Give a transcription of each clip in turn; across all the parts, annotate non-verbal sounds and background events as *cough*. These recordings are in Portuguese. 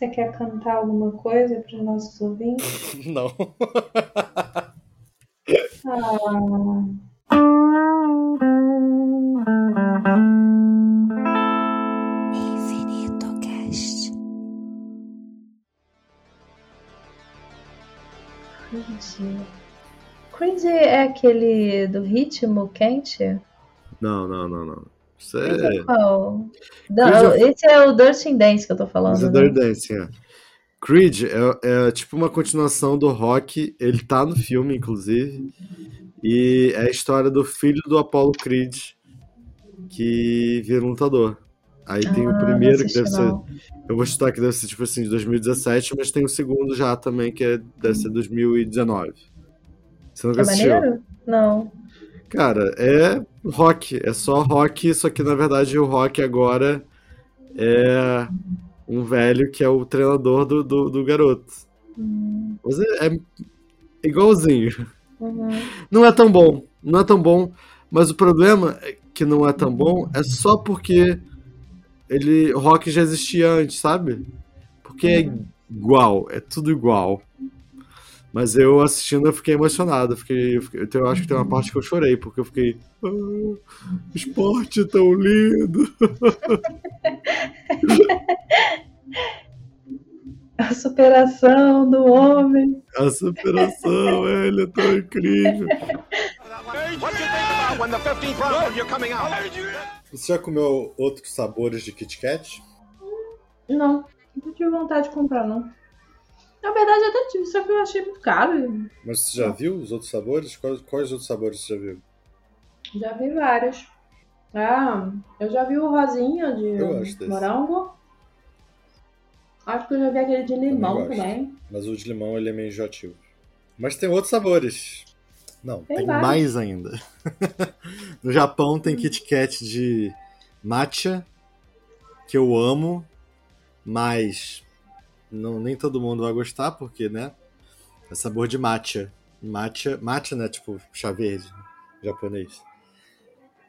Você quer cantar alguma coisa para os nossos ouvintes? *laughs* Não. Ah. Infinito Cast. Creed. Creed é aquele do ritmo quente? Não, não, não, não. Esse é. é? Não, esse é o Dirty Dance que eu tô falando. Isso é né? Dirty Dancing, é. Creed é, é tipo uma continuação do rock. Ele tá no filme, inclusive. E é a história do filho do Apollo Creed que vira um lutador. Aí tem Ah, o não primeiro, que deve ser. Eu vou chutar que deve ser tipo assim, de 2017, mas tem o segundo já também, que é, deve ser 2019. Você nunca É assistiu? maneiro? Não. Cara, é rock, é só rock, só que na verdade o rock agora é um velho que é o treinador do, do, do garoto. Mas é, é igualzinho. uhum. Não é tão bom, não é tão bom, mas o problema é que não é tão bom é só porque ele, o rock já existia antes, sabe? Porque é igual, é tudo igual. Mas eu assistindo eu fiquei emocionado. Eu, fiquei, eu, fiquei- eu acho que tem uma parte que eu chorei, porque eu fiquei. "Ah, esporte tão lindo. *laughs* A superação do homem. A superação, é, ele é tão incrível. What you think about when the 15th round when you're coming out? Você já comeu outros sabores de Kit Kat? Não, não tive vontade de comprar, não. Na verdade, até tive, só que eu achei muito caro. Mas você já viu os outros sabores? Quais, quais outros sabores você já viu? Já vi vários. Ah, eu já vi o rosinha de Eu morango. Acho que eu já vi aquele de limão gosto. também. Mas o de limão ele é meio enjoativo. Mas tem outros sabores. Não, Tem tem, mais ainda. *laughs* no Japão tem Kit Kat de matcha, que eu amo, mas não, nem todo mundo vai gostar, porque, né? É sabor de matcha. Matcha, matcha né? Tipo chá verde japonês.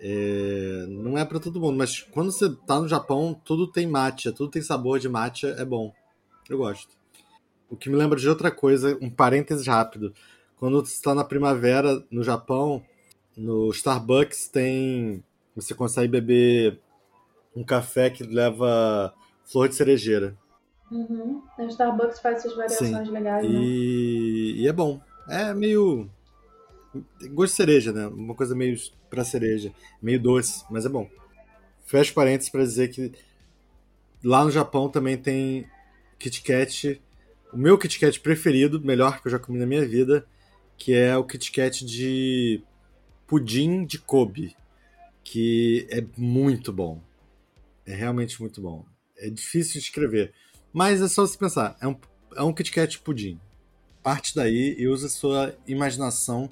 É, não é pra todo mundo, mas quando você tá no Japão, tudo tem matcha, tudo tem sabor de matcha, é bom. Eu gosto. O que me lembra de outra coisa, um parênteses rápido. Quando você está na primavera no Japão, no Starbucks tem. Você consegue beber um café que leva flor de cerejeira. Uhum. O Starbucks faz essas variações legais, né? E, e é bom. É meio. Gosto de cereja, né? Uma coisa meio pra cereja. Meio doce, mas é bom. Fecho parênteses pra dizer que lá no Japão também tem Kit Kat. O meu Kit Kat preferido, melhor que eu já comi na minha vida, que é o Kit Kat de pudim de Kobe. Que é muito bom. É realmente muito bom. É difícil de escrever. Mas é só você pensar. É um, é um Kit Kat pudim. Parte daí e usa sua imaginação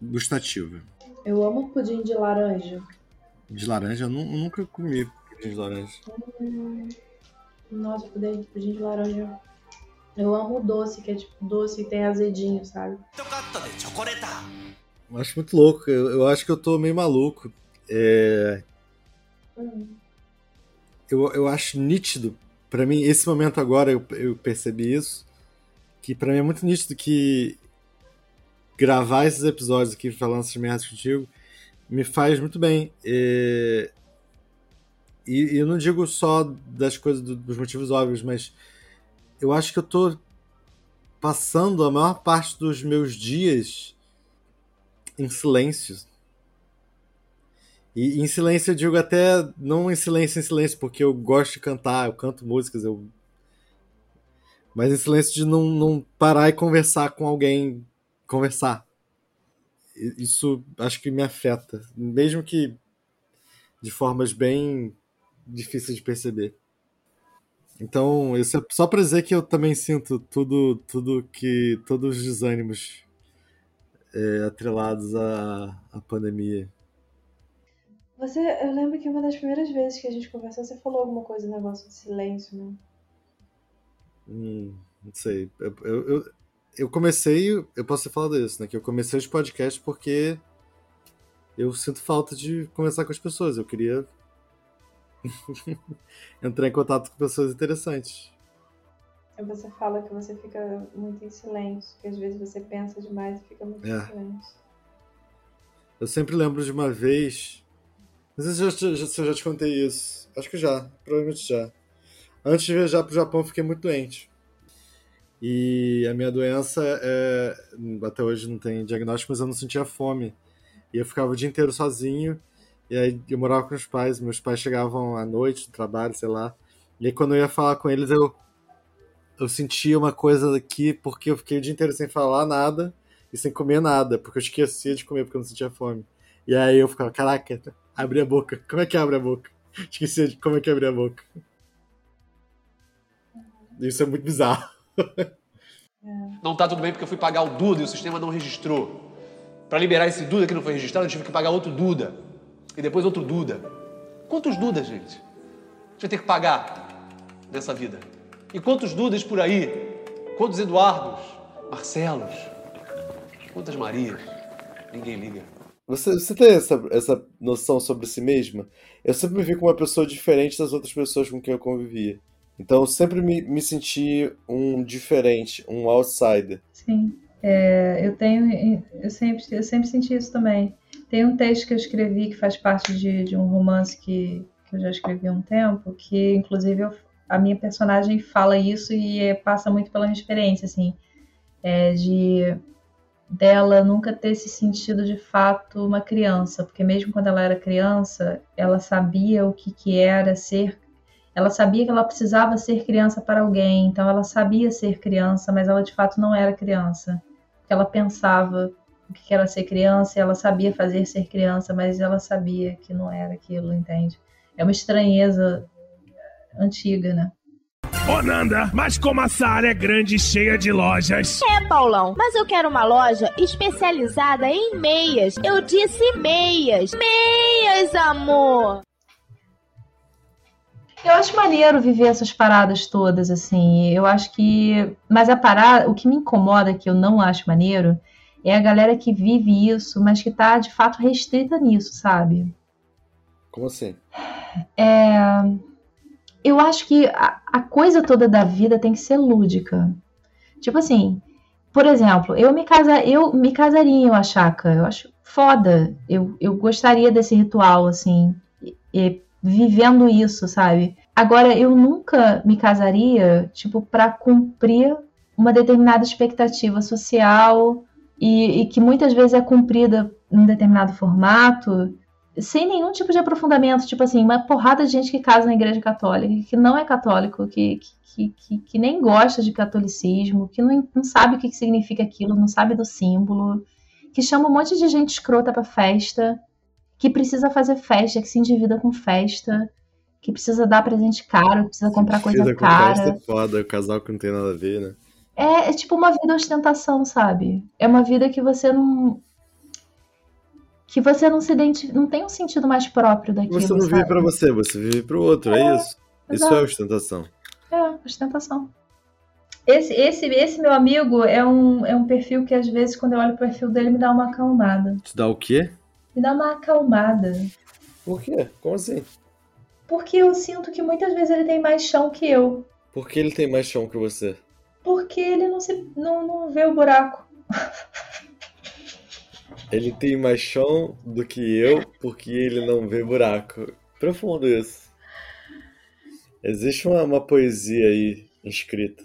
gustativa. Eu amo pudim de laranja. De laranja, eu, nu- eu nunca comi pudim de laranja. Hum, Nossa, pudim pudim de laranja. Eu amo o doce, que é tipo doce e tem azedinho, sabe? Eu acho muito louco. Eu, eu acho que eu tô meio maluco. É, Hum. eu, eu acho nítido. Pra mim, esse momento agora eu, eu percebi isso. Que pra mim é muito nítido que gravar esses episódios aqui falando essas merdas contigo me faz muito bem. É, E, e eu não digo só das coisas do- dos motivos óbvios, mas eu acho que eu tô passando a maior parte dos meus dias em silêncio. E em silêncio eu digo até não em silêncio em silêncio, porque eu gosto de cantar, eu canto músicas, eu mas em silêncio de não, não parar e conversar com alguém, conversar. Isso acho que me afeta, mesmo que de formas bem difíceis de perceber. Então, isso é só pra dizer que eu também sinto tudo, tudo que todos os desânimos é, atrelados à, à pandemia. Você, eu lembro que uma das primeiras vezes que a gente conversou, você falou alguma coisa, um negócio de silêncio, né? Hum, não sei. Eu, eu, eu, eu comecei, eu posso ter falado isso, né? Que eu comecei os podcasts porque eu sinto falta de conversar com as pessoas. Eu queria *laughs* entrar em contato com pessoas interessantes. Aí você fala que você fica muito em silêncio, que às vezes você pensa demais e fica muito É. em silêncio. Eu sempre lembro de uma vez. Não sei se eu já, se eu já te contei isso. Acho que já, provavelmente já. Antes de viajar pro Japão, eu fiquei muito doente. E a minha doença é. Até hoje não tem diagnóstico, mas eu não sentia fome. E eu ficava o dia inteiro sozinho. E aí eu morava com os pais. Meus pais chegavam à noite do trabalho, sei lá. E aí quando eu ia falar com eles, eu. Eu sentia uma coisa aqui, porque eu fiquei o dia inteiro sem falar nada e sem comer nada, porque eu esquecia de comer porque eu não sentia fome. E aí eu ficava, caraca, abre a boca. Como é que abre a boca? Esqueci de como é que abre a boca. Isso é muito bizarro. *laughs* Não tá tudo bem porque eu fui pagar o Duda e o sistema não registrou. Pra liberar esse Duda que não foi registrado, eu tive que pagar outro Duda. E depois outro Duda. Quantos Dudas, gente? A gente vai ter que pagar nessa vida. E quantos Dudas por aí? Quantos Eduardos? Marcelos? Quantas Marias? Ninguém liga. Você, você tem essa, essa noção sobre si mesma? Eu sempre me vi como uma pessoa diferente das outras pessoas com quem eu convivia. Então eu sempre me, me senti um diferente, um outsider. Sim, É, eu tenho, eu sempre, eu sempre senti isso também. Tem um texto que eu escrevi que faz parte de, de um romance que, que eu já escrevi há um tempo, que inclusive eu- a minha personagem fala isso e passa muito pela minha experiência, assim, é, de dela nunca ter se sentido de fato uma criança, porque mesmo quando ela era criança, ela sabia o que, que era ser ela sabia que ela precisava ser criança para alguém, então ela sabia ser criança, mas ela de fato não era criança. Ela pensava o que era ser criança, e ela sabia fazer ser criança, mas ela sabia que não era aquilo, entende? É uma estranheza antiga, né? Ô Nanda, mas como a Saara é grande e cheia de lojas. É, Paulão, mas eu quero uma loja especializada em meias. Eu disse meias. Meias, amor! Eu acho maneiro viver essas paradas todas, assim. Eu acho que. Mas a parada, o que me incomoda, que eu não acho maneiro, é a galera que vive isso, mas que tá de fato restrita nisso, sabe? Como assim? É, eu acho que a, a coisa toda da vida tem que ser lúdica. Tipo assim, por exemplo, eu me, casa, eu me casaria em Oaxaca. Eu acho foda. Eu, eu gostaria desse ritual, assim, e- e vivendo isso, sabe? Agora, eu nunca me casaria, tipo, pra cumprir uma determinada expectativa social e, e que muitas vezes é cumprida num determinado formato sem nenhum tipo de aprofundamento, tipo assim, uma porrada de gente que casa na igreja católica, que não é católico, que, que, que, que nem gosta de catolicismo, que não, não sabe o que que significa aquilo, não sabe do símbolo, que chama um monte de gente escrota pra festa, que precisa fazer festa, que se endivida com festa, que precisa dar presente caro, que precisa comprar coisa com festa cara. é foda, o casal que não tem nada a ver, né? É, é tipo uma vida ostentação, sabe? É uma vida que você não. Que você não se identifica. Não tem um sentido mais próprio daquilo. Você não vive sabe? pra você, você vive pro outro, é, isso? Isso exato. é ostentação. É, ostentação. Esse, esse, esse meu amigo é um, é um perfil que às vezes, quando eu olho o perfil dele, me dá uma acalmada. Te dá o quê? Me dá uma acalmada. Por quê? Como assim? Porque eu sinto que muitas vezes ele tem mais chão que eu. Por que ele tem mais chão que você? Porque ele não, se, não, não vê o buraco. *laughs* Ele tem mais chão do que eu porque ele não vê buraco. Profundo isso. Existe uma, uma poesia aí escrita.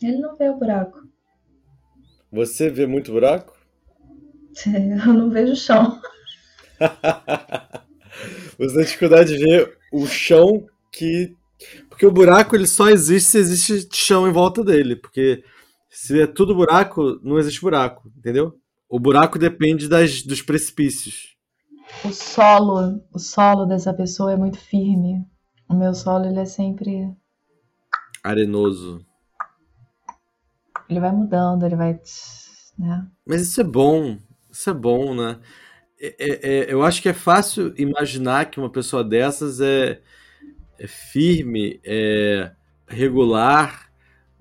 Ele não vê o buraco. Você vê muito buraco? *laughs* Eu não vejo chão. *laughs* Você tem dificuldade de ver o chão que. Porque o buraco ele só existe se existe chão em volta dele. Porque se é tudo buraco, não existe buraco, entendeu? O buraco depende das, dos precipícios. O solo, o solo dessa pessoa é muito firme. O meu solo, ele é sempre. Arenoso. Ele vai mudando, ele vai. Né? Mas isso é bom. Isso é bom, né? É- é- é- eu acho que é fácil imaginar que uma pessoa dessas é, é firme, é regular,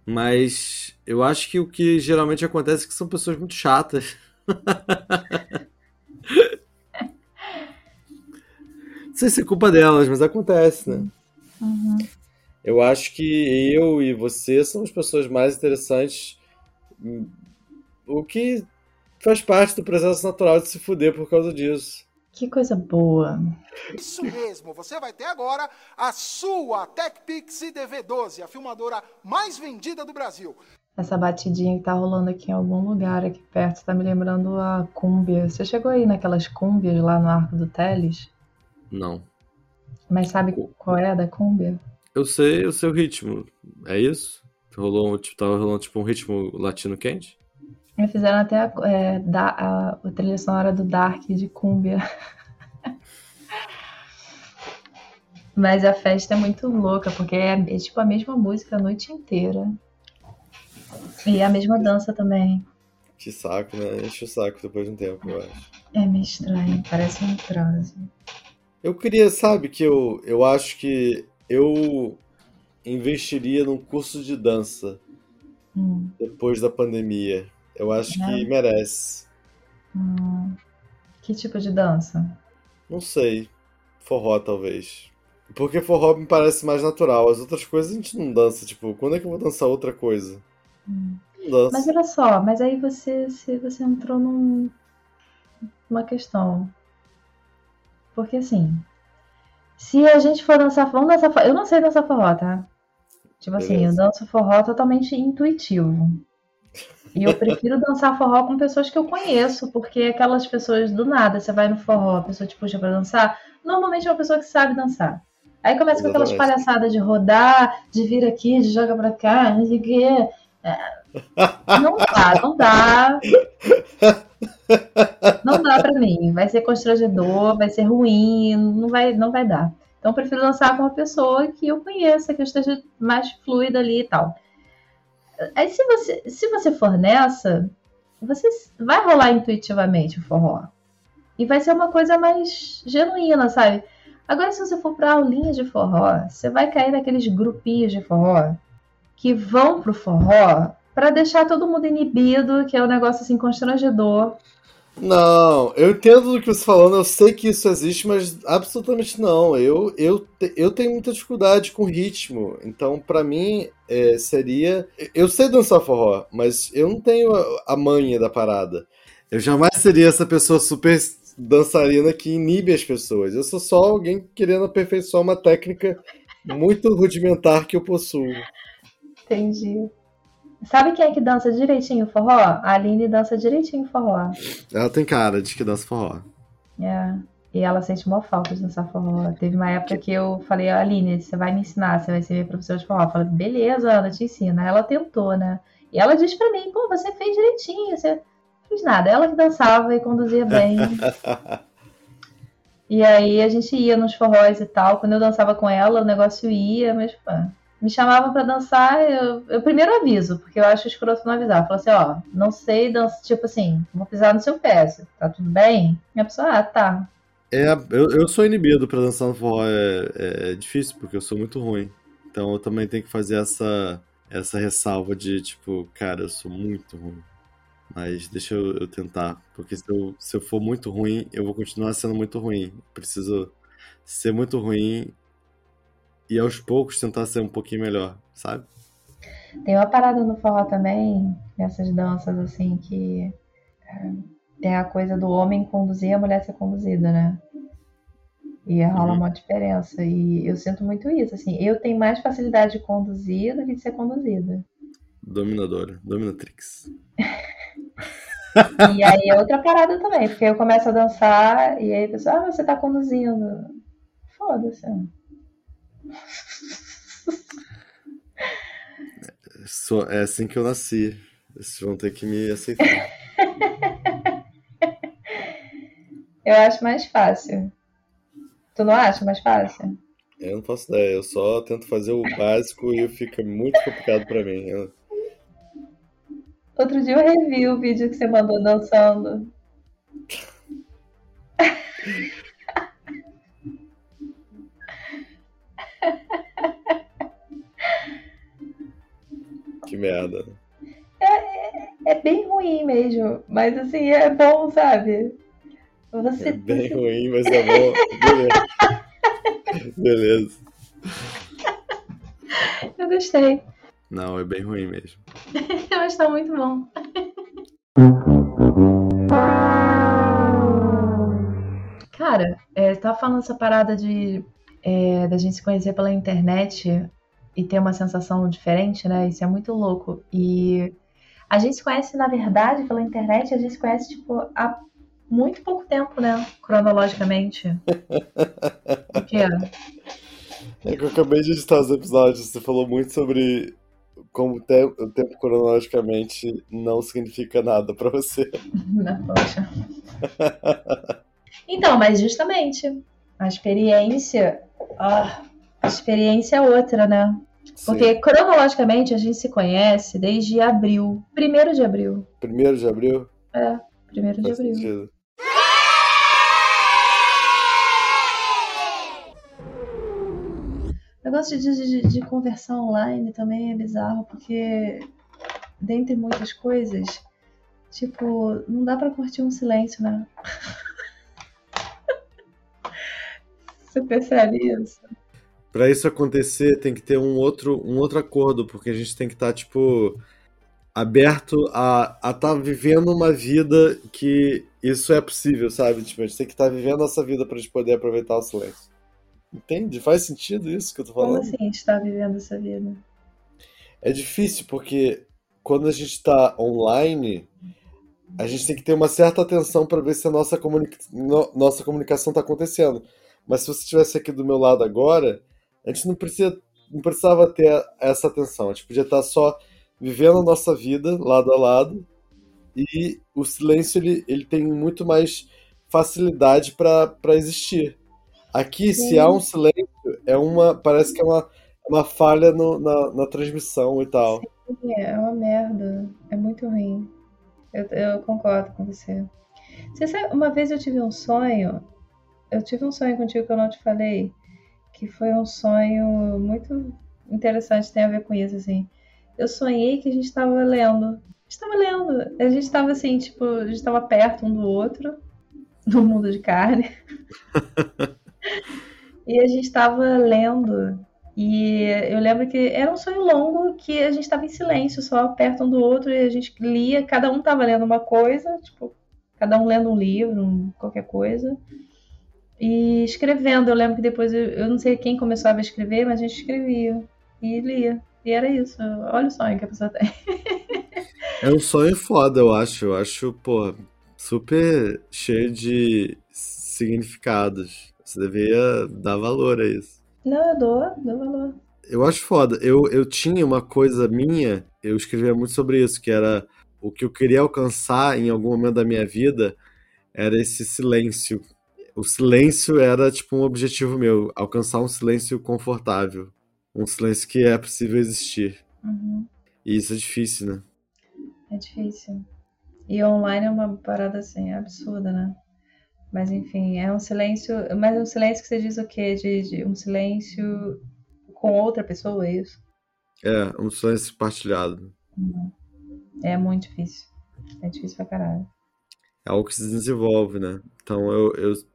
mas eu acho que o que geralmente acontece é que são pessoas muito chatas. Não sei se é culpa delas, mas acontece, né? Uhum. Eu acho que eu e você somos pessoas mais interessantes, o que faz parte do processo natural de se fuder por causa disso. Que coisa boa. Isso mesmo, você vai ter agora a sua TechPix DV12, a filmadora mais vendida do Brasil. Essa batidinha que tá rolando aqui em algum lugar aqui perto tá me lembrando a cúmbia. Você chegou aí naquelas cúmbias lá no Arco do Teles? Não. Mas sabe qual é a da cúmbia? Eu sei o seu ritmo. É isso? Rolou, tipo, tava rolando tipo um ritmo latino quente? Me fizeram até a, é, da, a, a trilha sonora do Dark de Cúmbia. *laughs* Mas a festa é muito louca, porque é, é, tipo a mesma música a noite inteira. E a mesma dança também. Que saco, né? Enche o saco depois de um tempo, eu acho. É meio estranho, parece um transe. Eu queria, sabe, que eu, eu acho que eu investiria num curso de dança Hum, depois da pandemia. Eu acho É? que merece. hum. Que tipo de dança? Não sei. Forró, talvez. Porque forró me parece mais natural. As outras coisas a gente não dança. Tipo, quando é que eu vou dançar outra coisa? Dança. Mas olha só, mas aí você, se você entrou num, numa questão. Porque assim, se a gente for dançar, vamos dançar forró. Eu não sei dançar forró, tá? Tipo assim, eu Beleza. danço forró totalmente intuitivo. E eu *laughs* prefiro dançar forró com pessoas que eu conheço, porque aquelas pessoas do nada, você vai no forró, a pessoa te puxa pra dançar, normalmente é uma pessoa que sabe dançar. Aí começa com aquelas Exatamente. palhaçadas de rodar, de vir aqui, de jogar pra cá, não sei o quê. É, não dá, não dá. Não dá pra mim. Vai ser constrangedor, vai ser ruim, não vai, não vai dar. Então eu prefiro dançar com uma pessoa que eu conheça, que eu esteja mais fluida ali e tal. Aí se você, se você for nessa, você vai rolar intuitivamente o forró. E vai ser uma coisa mais genuína, sabe? Agora, se você for pra aulinha de forró, você vai cair naqueles grupinhos de forró que vão pro forró pra deixar todo mundo inibido, que é um negócio assim constrangedor. Não, eu entendo do que você tá falando, eu sei que isso existe, mas absolutamente não. Eu, eu, eu tenho muita dificuldade com ritmo, então pra mim é, seria. Eu sei dançar forró, mas eu não tenho a, a manha da parada. Eu jamais seria essa pessoa super dançarina que inibe as pessoas. Eu sou só alguém querendo aperfeiçoar uma técnica muito rudimentar que eu possuo. Entendi. Sabe quem é que dança direitinho forró? A Aline dança direitinho forró. Ela tem cara de que dança forró. É. E ela sente uma falta de dançar forró. Teve uma época que eu falei, Aline, você vai me ensinar, você vai ser minha professora de forró. Eu falei, beleza, Ana, te ensina. Ela tentou, né? E ela disse pra mim, pô, você fez direitinho, você não fez nada. Ela que dançava e conduzia bem. *laughs* E aí a gente ia nos forróis e tal. Quando eu dançava com ela, o negócio ia, mas pô, me chamavam pra dançar, eu, eu primeiro aviso, porque eu acho escroto não avisar. Eu falo assim, ó, não sei dançar, tipo assim, vou pisar no seu pé, tá tudo bem? E a pessoa, ah, tá. É, eu, eu sou inibido pra dançar no forró, é, é difícil, porque eu sou muito ruim. Então eu também tenho que fazer essa, essa ressalva de, tipo, cara, eu sou muito ruim. Mas deixa eu, eu tentar, porque se eu, se eu for muito ruim, eu vou continuar sendo muito ruim. Preciso ser muito ruim e aos poucos tentar ser um pouquinho melhor, sabe? Tem uma parada no forró também, nessas danças assim, que é, tem a coisa do homem conduzir e a mulher ser conduzida, né? E rola Uhum. uma diferença. E eu sinto muito isso, assim. Eu tenho mais facilidade de conduzir do que de ser conduzida. Dominadora, dominatrix. *laughs* E aí é outra parada também, porque eu começo a dançar e aí a pessoa, ah, você tá conduzindo. Foda-se. É assim que eu nasci. Vocês vão ter que me aceitar. *laughs* Eu acho mais fácil. Tu não acha mais fácil? Eu não faço ideia, eu só tento fazer o básico e fica muito complicado pra mim. Eu- Outro dia eu revi o vídeo que você mandou dançando. *laughs* *laughs* Que merda. É bem ruim mesmo, mas assim, é bom, sabe? Você É bem ruim, mas é bom. *laughs* Beleza. Beleza. *laughs* Eu gostei. Não, é bem ruim mesmo. Mas tá muito bom. Cara, é, você tava falando essa parada de é, da gente se conhecer pela internet e ter uma sensação diferente, né? Isso é muito louco. E a gente se conhece, na verdade, pela internet, a gente se conhece, tipo, há muito pouco tempo, né? Cronologicamente. o quê? É que eu acabei de editar os episódios, você falou muito sobre como o tempo cronologicamente não significa nada pra você. *laughs* Não, poxa. Então, mas justamente, a experiência. Ah, a experiência é outra, né? Porque cronologicamente a gente se conhece desde abril. Primeiro de abril. Primeiro de abril? É, primeiro de Faz abril. sentido. O negócio de, de, de conversar online também é bizarro, porque dentre muitas coisas, tipo, não dá pra curtir um silêncio, né? *laughs* Você percebe isso? Pra isso acontecer, tem que ter um outro, um outro acordo, porque a gente tem que estar, tipo, aberto a estar tá vivendo uma vida que isso é possível, sabe? Tipo, a gente tem que estar vivendo essa vida pra gente poder aproveitar o silêncio. Entende? Faz sentido isso que eu tô Como falando? assim a gente tá vivendo essa vida? É difícil porque quando a gente tá online, a gente tem que ter uma certa atenção para ver se a nossa, comunica... nossa comunicação tá acontecendo. Mas se você estivesse aqui do meu lado agora, a gente não precisa não precisava ter essa atenção. A gente podia estar só vivendo a nossa vida lado a lado e o silêncio ele, ele tem muito mais facilidade para existir. Aqui, se Sim. há um silêncio, é uma parece que é uma, uma falha no- na, na transmissão e tal. É uma merda. É muito ruim. Eu, eu concordo com você. Você sabe, uma vez eu tive um sonho. Eu tive um sonho contigo que eu não te falei. Que foi um sonho muito interessante, tem a ver com isso, assim. Eu sonhei que a gente estava lendo. A gente estava lendo. A gente estava assim, tipo, a gente estava perto um do outro, *laughs* no mundo de carne. *laughs* E a gente estava lendo. E eu lembro que era um sonho longo que a gente estava em silêncio, só perto um do outro, e a gente lia, cada um estava lendo uma coisa, tipo, cada um lendo um livro, um- qualquer coisa. E escrevendo, eu lembro que depois eu, eu não sei quem começava a escrever, mas a gente escrevia e lia. E era isso. Olha o sonho que a pessoa tem. É um sonho foda, eu acho. Eu acho, pô, super cheio de significados. Você deveria dar valor a isso. Não, eu dou, dou valor. Eu acho foda. Eu, eu tinha uma coisa minha, eu escrevia muito sobre isso, que era o que eu queria alcançar em algum momento da minha vida era esse silêncio. O silêncio era tipo um objetivo meu, alcançar um silêncio confortável. Um silêncio que é possível existir. Uhum. E isso é difícil, né? É difícil. E online é uma parada assim, absurda, né? Mas enfim, é um silêncio. Mas um silêncio que você diz o quê? De, de um silêncio com outra pessoa, é isso? É, um silêncio partilhado. Uhum. É muito difícil. É difícil pra caralho. É algo que se desenvolve, né? Então eu, eu, eu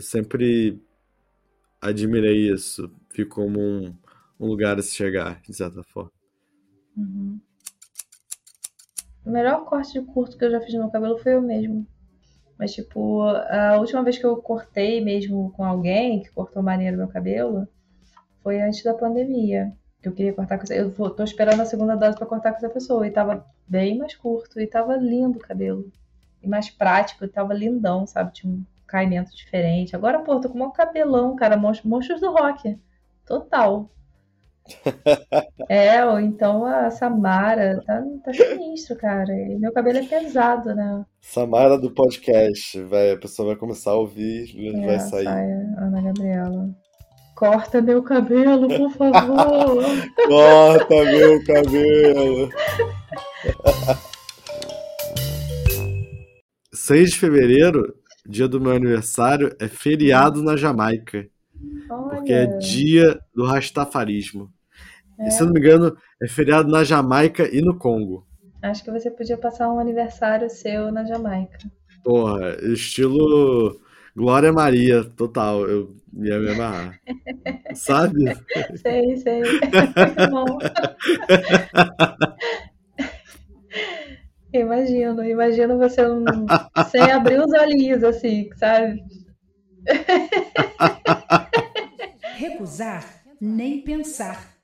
sempre admirei isso. Vi como um, um lugar a se chegar, de certa forma. Uhum. O melhor corte de curto que eu já fiz no meu cabelo foi eu mesmo. Mas, tipo, a última vez que eu cortei mesmo com alguém que cortou maneiro meu cabelo foi antes da pandemia. Que eu queria cortar com essa. Eu tô esperando a segunda dose pra cortar com essa pessoa. E tava bem mais curto. E tava lindo o cabelo. E mais prático. E tava lindão, sabe? Tinha um caimento diferente. Agora, pô, tô com um cabelão, cara. Monstros do rock. Total. *laughs* É, ou então a Samara. Tá, tá sinistro, cara. E meu cabelo é pesado, né? Samara do podcast, vai, a pessoa vai começar a ouvir e É, vai sair. saia, Ana Gabriela. Corta meu cabelo, por favor. *laughs* Corta meu cabelo. *laughs* 6 de fevereiro, dia do meu aniversário, é feriado na Jamaica. Porque é Olha. dia do rastafarismo. É. E se eu não me engano, é feriado na Jamaica e no Congo. Acho que você podia passar um aniversário seu na Jamaica. Porra, estilo Glória Maria, total. Eu ia me amarrar. *laughs* Sabe? Sei, sei. *laughs* Muito bom. *laughs* Imagino, imagino você um- *laughs* sem abrir os olhinhos, assim, sabe? Recusar, nem pensar.